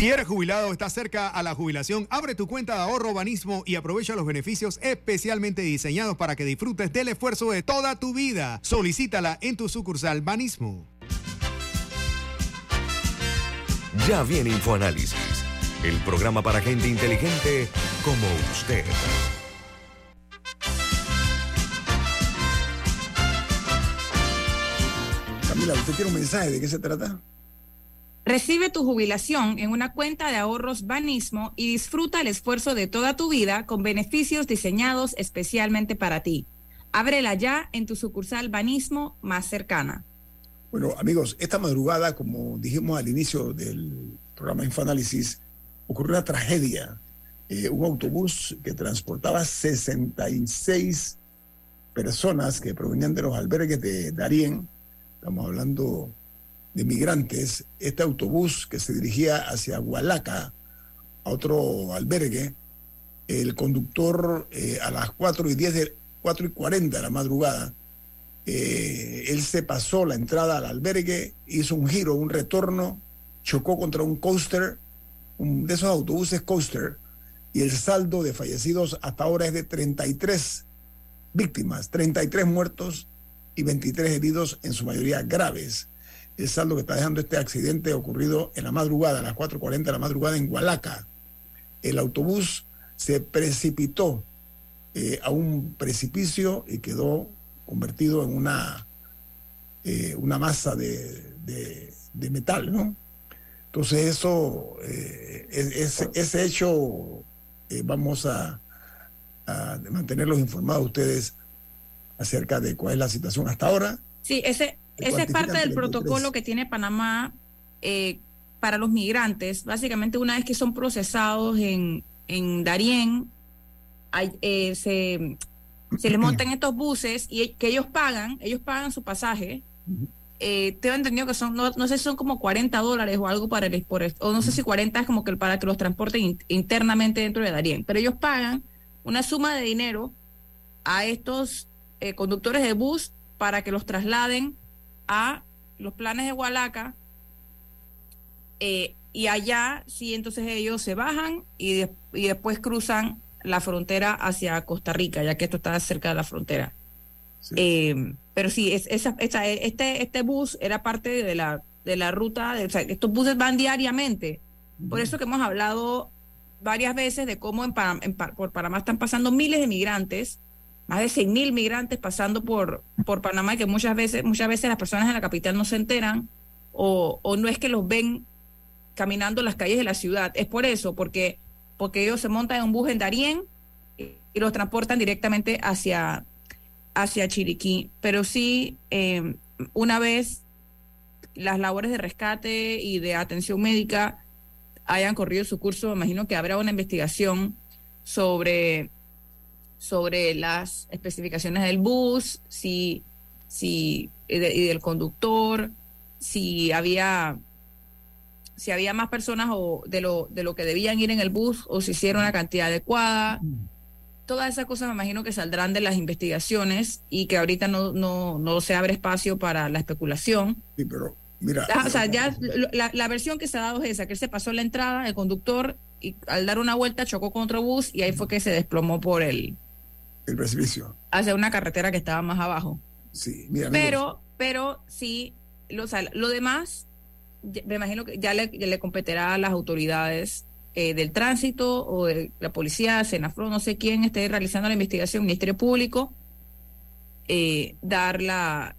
Si eres jubilado o estás cerca a la jubilación, abre tu cuenta de ahorro Banismo y aprovecha los beneficios especialmente diseñados para que disfrutes del esfuerzo de toda tu vida. Solicítala en tu sucursal Banismo. Ya viene InfoAnálisis, el programa para gente inteligente como usted. Camila, ¿usted quiere un mensaje? ¿De qué se trata? Recibe tu jubilación en una cuenta de ahorros Banismo y disfruta el esfuerzo de toda tu vida con beneficios diseñados especialmente para ti. Ábrela ya en tu sucursal Banismo más cercana. Bueno, amigos, esta madrugada, como dijimos al inicio del programa Infoanálisis, ocurrió una tragedia. Eh, un autobús que transportaba 66 personas que provenían de los albergues de Darién, estamos hablando de este autobús que se dirigía hacia Hualaca, a otro albergue, el conductor eh, a las 4 y 10 de 4 y 40 de la madrugada, eh, él se pasó la entrada al albergue, hizo un giro, un retorno, chocó contra un coaster, un de esos autobuses coaster, y el saldo de fallecidos hasta ahora es de 33 víctimas, 33 muertos y 23 heridos, en su mayoría graves. El saldo que está dejando este accidente ocurrido en la madrugada, a las 4.40 de la madrugada en Hualaca. El autobús se precipitó eh, a un precipicio y quedó convertido en una, eh, una masa de, de, metal, ¿no? Entonces eso, eh, es, ese hecho vamos a, a, mantenerlos informados ustedes acerca de cuál es la situación hasta ahora. Sí, ese, ese es parte del protocolo que tiene Panamá eh, para los migrantes. Básicamente una vez que son procesados en, en Darién, hay, eh, se, se les montan estos buses y que ellos pagan, ellos pagan su pasaje. Eh, tengo entendido que son, no, no, sé si son como 40 dólares o algo para el, por, o no sé si 40 es como que para que los transporten in, internamente dentro de Darien, pero ellos pagan una suma de dinero a estos eh, conductores de bus para que los trasladen a los planes de Hualaca eh, y allá sí entonces ellos se bajan y, de, y después cruzan la frontera hacia Costa Rica, ya que esto está cerca de la frontera. Sí. Eh, pero sí, es, esa, esa, este, este bus era parte de la, de la ruta, de, o sea, estos buses van diariamente. Por eso que hemos hablado varias veces de cómo en, en, por Panamá están pasando miles de migrantes, más de 100 mil migrantes pasando por, por Panamá, que muchas veces, muchas veces las personas en la capital no se enteran o, o no es que los ven caminando las calles de la ciudad. Es por eso, porque, porque ellos se montan en un bus en Darién y, los transportan directamente hacia, hacia Chiriquí, pero sí, eh, una vez las labores de rescate y de atención médica hayan corrido su curso, me imagino que habrá una investigación sobre, sobre las especificaciones del bus, si, si, y, de, y del conductor, si había si había más personas o de lo, de lo que debían ir en el bus o si hicieron la cantidad adecuada todas esas cosas me imagino que saldrán de las investigaciones y que ahorita no, no, no se abre espacio para la especulación. Sí, pero mira. Ah, o sea, ya la, la, versión que se ha dado es esa, que él se pasó la entrada, el conductor, y al dar una vuelta chocó contra el bus y ahí fue que se desplomó por el... El precipicio. Hacia una carretera que estaba más abajo. Sí, mira. Pero, amigos. pero sí, lo, o sea, lo demás, me imagino que ya le, ya le competirá a las autoridades eh, del tránsito o de la policía, Senafro, no sé quién esté realizando la investigación, Ministerio Público, eh, dar la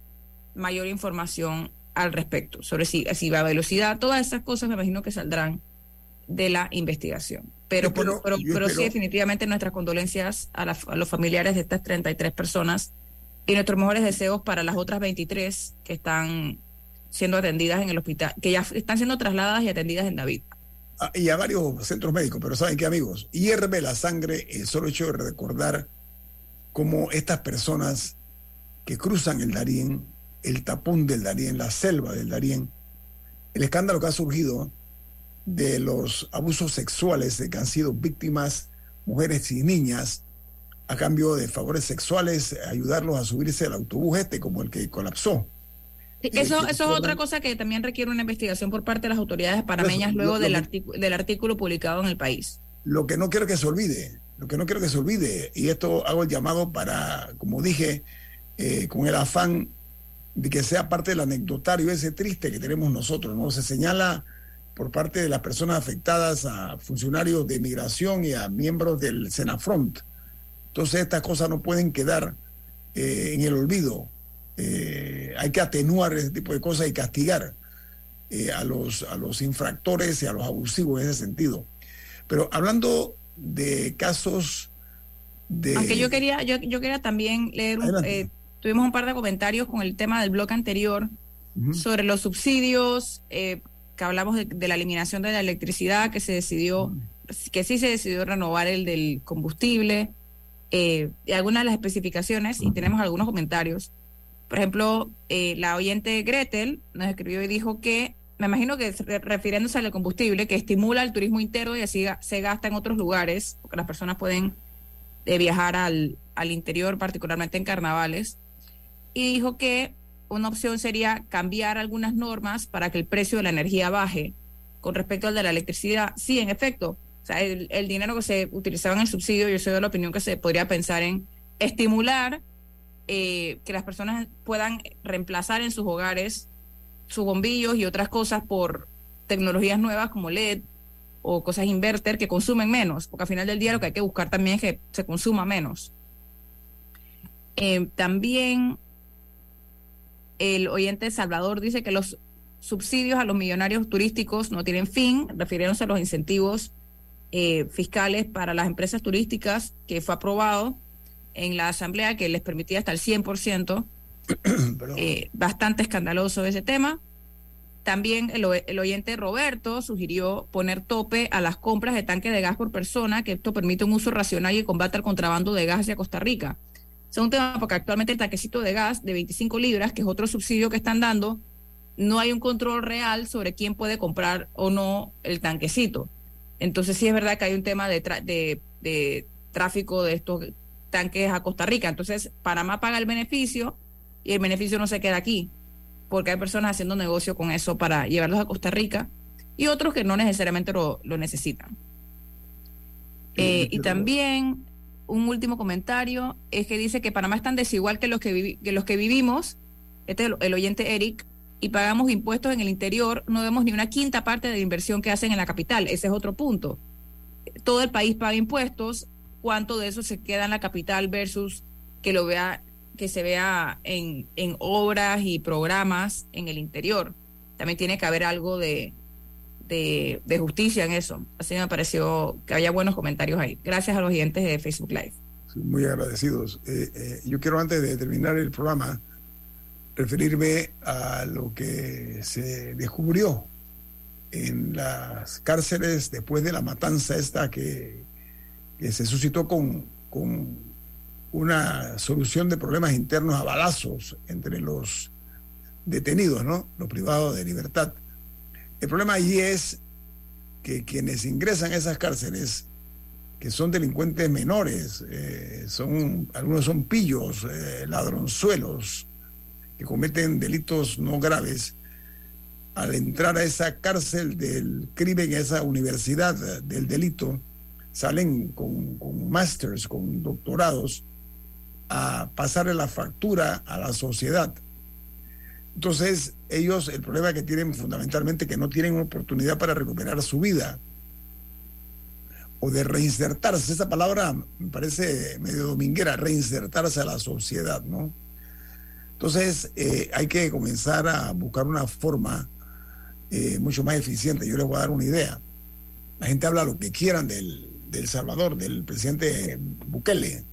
mayor información al respecto sobre si, si va a velocidad, todas esas cosas me imagino que saldrán de la investigación. Pero, pero, pero, pero, sí, definitivamente nuestras condolencias a, la, a, los familiares de estas 33 personas y nuestros mejores deseos para las otras 23 que están siendo atendidas en el hospital, que ya están siendo trasladadas y atendidas en David y a varios centros médicos, pero ¿saben qué, amigos? Hierve la sangre el solo hecho de recordar cómo estas personas que cruzan el Darién, el tapón del Darién, la selva del Darién, el escándalo que ha surgido de los abusos sexuales de que han sido víctimas mujeres y niñas a cambio de favores sexuales, ayudarlos a subirse al autobús este como el que colapsó. Eso, eso es otra cosa que también requiere una investigación por parte de las autoridades panameñas luego del, del artículo publicado en el país. Lo que no quiero que se olvide, lo que no quiero que se olvide, y esto hago el llamado para, como dije, eh, con el afán de que sea parte del anecdotario ese triste que tenemos nosotros, ¿no? Se señala por parte de las personas afectadas a funcionarios de migración y a miembros del Senafront. Entonces estas cosas no pueden quedar eh, en el olvido. Eh, hay que atenuar ese tipo de cosas y castigar eh, a, los, a los infractores y a los abusivos en ese sentido. Pero hablando de casos de... Aunque yo quería, yo, yo quería también leer, tuvimos un par de comentarios con el tema del bloque anterior sobre los subsidios, que hablamos de, la eliminación de la electricidad, que se decidió, que sí se decidió renovar el del combustible, y algunas de las especificaciones, y tenemos algunos comentarios. Por ejemplo, eh, la oyente Gretel nos escribió y dijo que, me imagino que refiriéndose al combustible, que estimula el turismo interno y así se gasta en otros lugares, porque las personas pueden eh, viajar al, al interior, particularmente en carnavales. Y dijo que una opción sería cambiar algunas normas para que el precio de la energía baje con respecto al de la electricidad. Sí, en efecto, o sea, el, dinero que se utilizaba en el subsidio, yo soy de la opinión que se podría pensar en estimular eh, que las personas puedan reemplazar en sus hogares sus bombillos y otras cosas por tecnologías nuevas como LED o cosas inverter que consumen menos, porque al final del día lo que hay que buscar también es que se consuma menos. Eh, también el oyente Salvador dice que los subsidios a los millonarios turísticos no tienen fin, refiriéndose a los incentivos eh, fiscales para las empresas turísticas que fue aprobado en la Asamblea que les permitía hasta el 100%. eh, bastante escandaloso ese tema. También el, el, oyente Roberto sugirió poner tope a las compras de tanques de gas por persona, que esto permite un uso racional y combate al contrabando de gas hacia Costa Rica. Es un tema porque actualmente el tanquecito de gas de 25 libras, que es otro subsidio que están dando, no hay un control real sobre quién puede comprar o no el tanquecito. Entonces sí es verdad que hay un tema de, de, de tráfico de estos tanques a Costa Rica. Entonces, Panamá paga el beneficio y el beneficio no se queda aquí, porque hay personas haciendo negocio con eso para llevarlos a Costa Rica y otros que no necesariamente lo, lo necesitan. Eh, y también un último comentario es que dice que Panamá es tan desigual que los que, que, los que vivimos, este es el oyente Eric, y pagamos impuestos en el interior, no vemos ni una quinta parte de la inversión que hacen en la capital. Ese es otro punto. Todo el país paga impuestos, cuánto de eso se queda en la capital versus que lo vea que se vea en, en obras y programas en el interior. También tiene que haber algo de, de, justicia en eso. Así me pareció que había buenos comentarios ahí. Gracias a los oyentes de Facebook Live. Muy agradecidos. Eh, eh, yo quiero antes de terminar el programa referirme a lo que se descubrió en las cárceles después de la matanza esta que que se suscitó con, con una solución de problemas internos a balazos entre los detenidos, ¿no? Los privados de libertad. El problema allí es que quienes ingresan a esas cárceles, que son delincuentes menores, eh, son, algunos son pillos, eh, ladronzuelos, que cometen delitos no graves, al entrar a esa cárcel del crimen, a esa universidad del delito, salen con, con masters, con doctorados, a pasarle la factura a la sociedad. Entonces, ellos, el problema que tienen fundamentalmente que no tienen oportunidad para recuperar su vida o de reinsertarse. Esa palabra me parece medio dominguera, reinsertarse a la sociedad, ¿no? Entonces, eh, hay que comenzar a buscar una forma eh, mucho más eficiente. Yo les voy a dar una idea. La gente habla lo que quieran del, del Salvador, del presidente Bukele.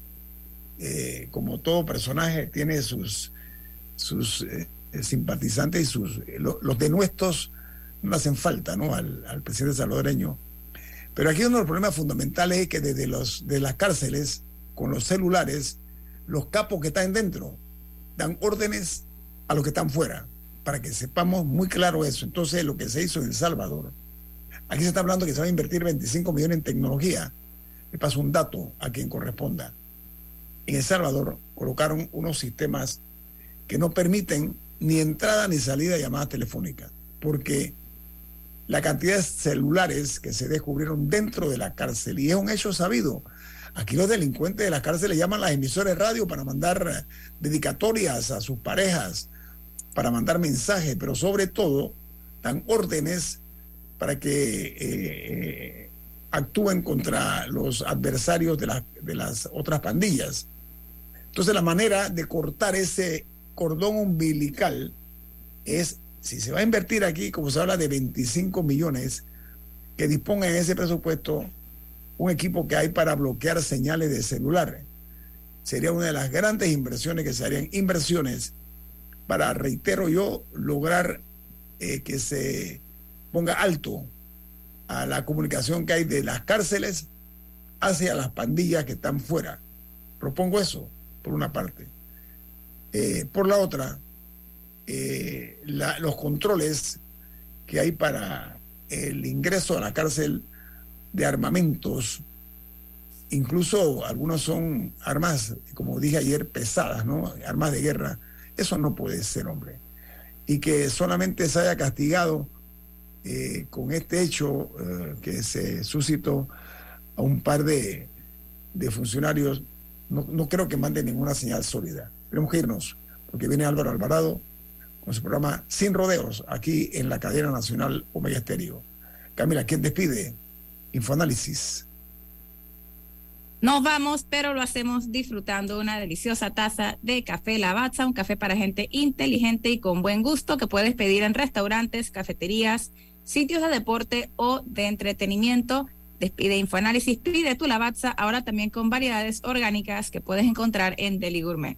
Eh, como todo personaje tiene sus, sus simpatizantes y sus lo, los denuestos no hacen falta ¿no? Al, al, presidente salvadoreño. Pero aquí uno de los problemas fundamentales es que desde los, de las cárceles, con los celulares, los capos que están dentro dan órdenes a los que están fuera, para que sepamos muy claro eso. Entonces, lo que se hizo en El Salvador, aquí se está hablando que se va a invertir 25 millones en tecnología. Le paso un dato a quien corresponda. En El Salvador colocaron unos sistemas que no permiten ni entrada ni salida de llamadas telefónicas, porque la cantidad de celulares que se descubrieron dentro de la cárcel, y es un hecho sabido, Aquí los delincuentes de la cárcel le llaman las emisoras de radio para mandar dedicatorias a sus parejas, para mandar mensajes, pero sobre todo dan órdenes para que eh, eh, actúen contra los adversarios de, de las otras pandillas. Entonces la manera de cortar ese cordón umbilical es, si se va a invertir aquí, como se habla de 25 millones, que dispongan ese presupuesto un equipo que hay para bloquear señales de celular. Sería una de las grandes inversiones que se harían, inversiones para, reitero yo, lograr eh, que se ponga alto a la comunicación que hay de las cárceles hacia las pandillas que están fuera. Propongo eso, por una parte. Eh, por la otra, eh, los controles que hay para el ingreso a la cárcel de armamentos, incluso algunos son armas, como dije ayer, pesadas, ¿no? Armas de guerra. Eso no puede ser, hombre. Y que solamente se haya castigado eh, con este hecho que se suscitó a un par de, de funcionarios, no, no, creo que mande ninguna señal sólida. Tenemos que irnos, porque viene Álvaro Alvarado con su programa Sin Rodeos, aquí en la cadena nacional Omega Estéreo. Camila, ¿quién despide? Infoanálisis. Nos vamos, pero lo hacemos disfrutando una deliciosa taza de café Lavazza, un café para gente inteligente y con buen gusto que puedes pedir en restaurantes, cafeterías, sitios de deporte o de entretenimiento. Despide Infoanálisis, pide tu Lavazza, ahora también con variedades orgánicas que puedes encontrar en Deli Gourmet.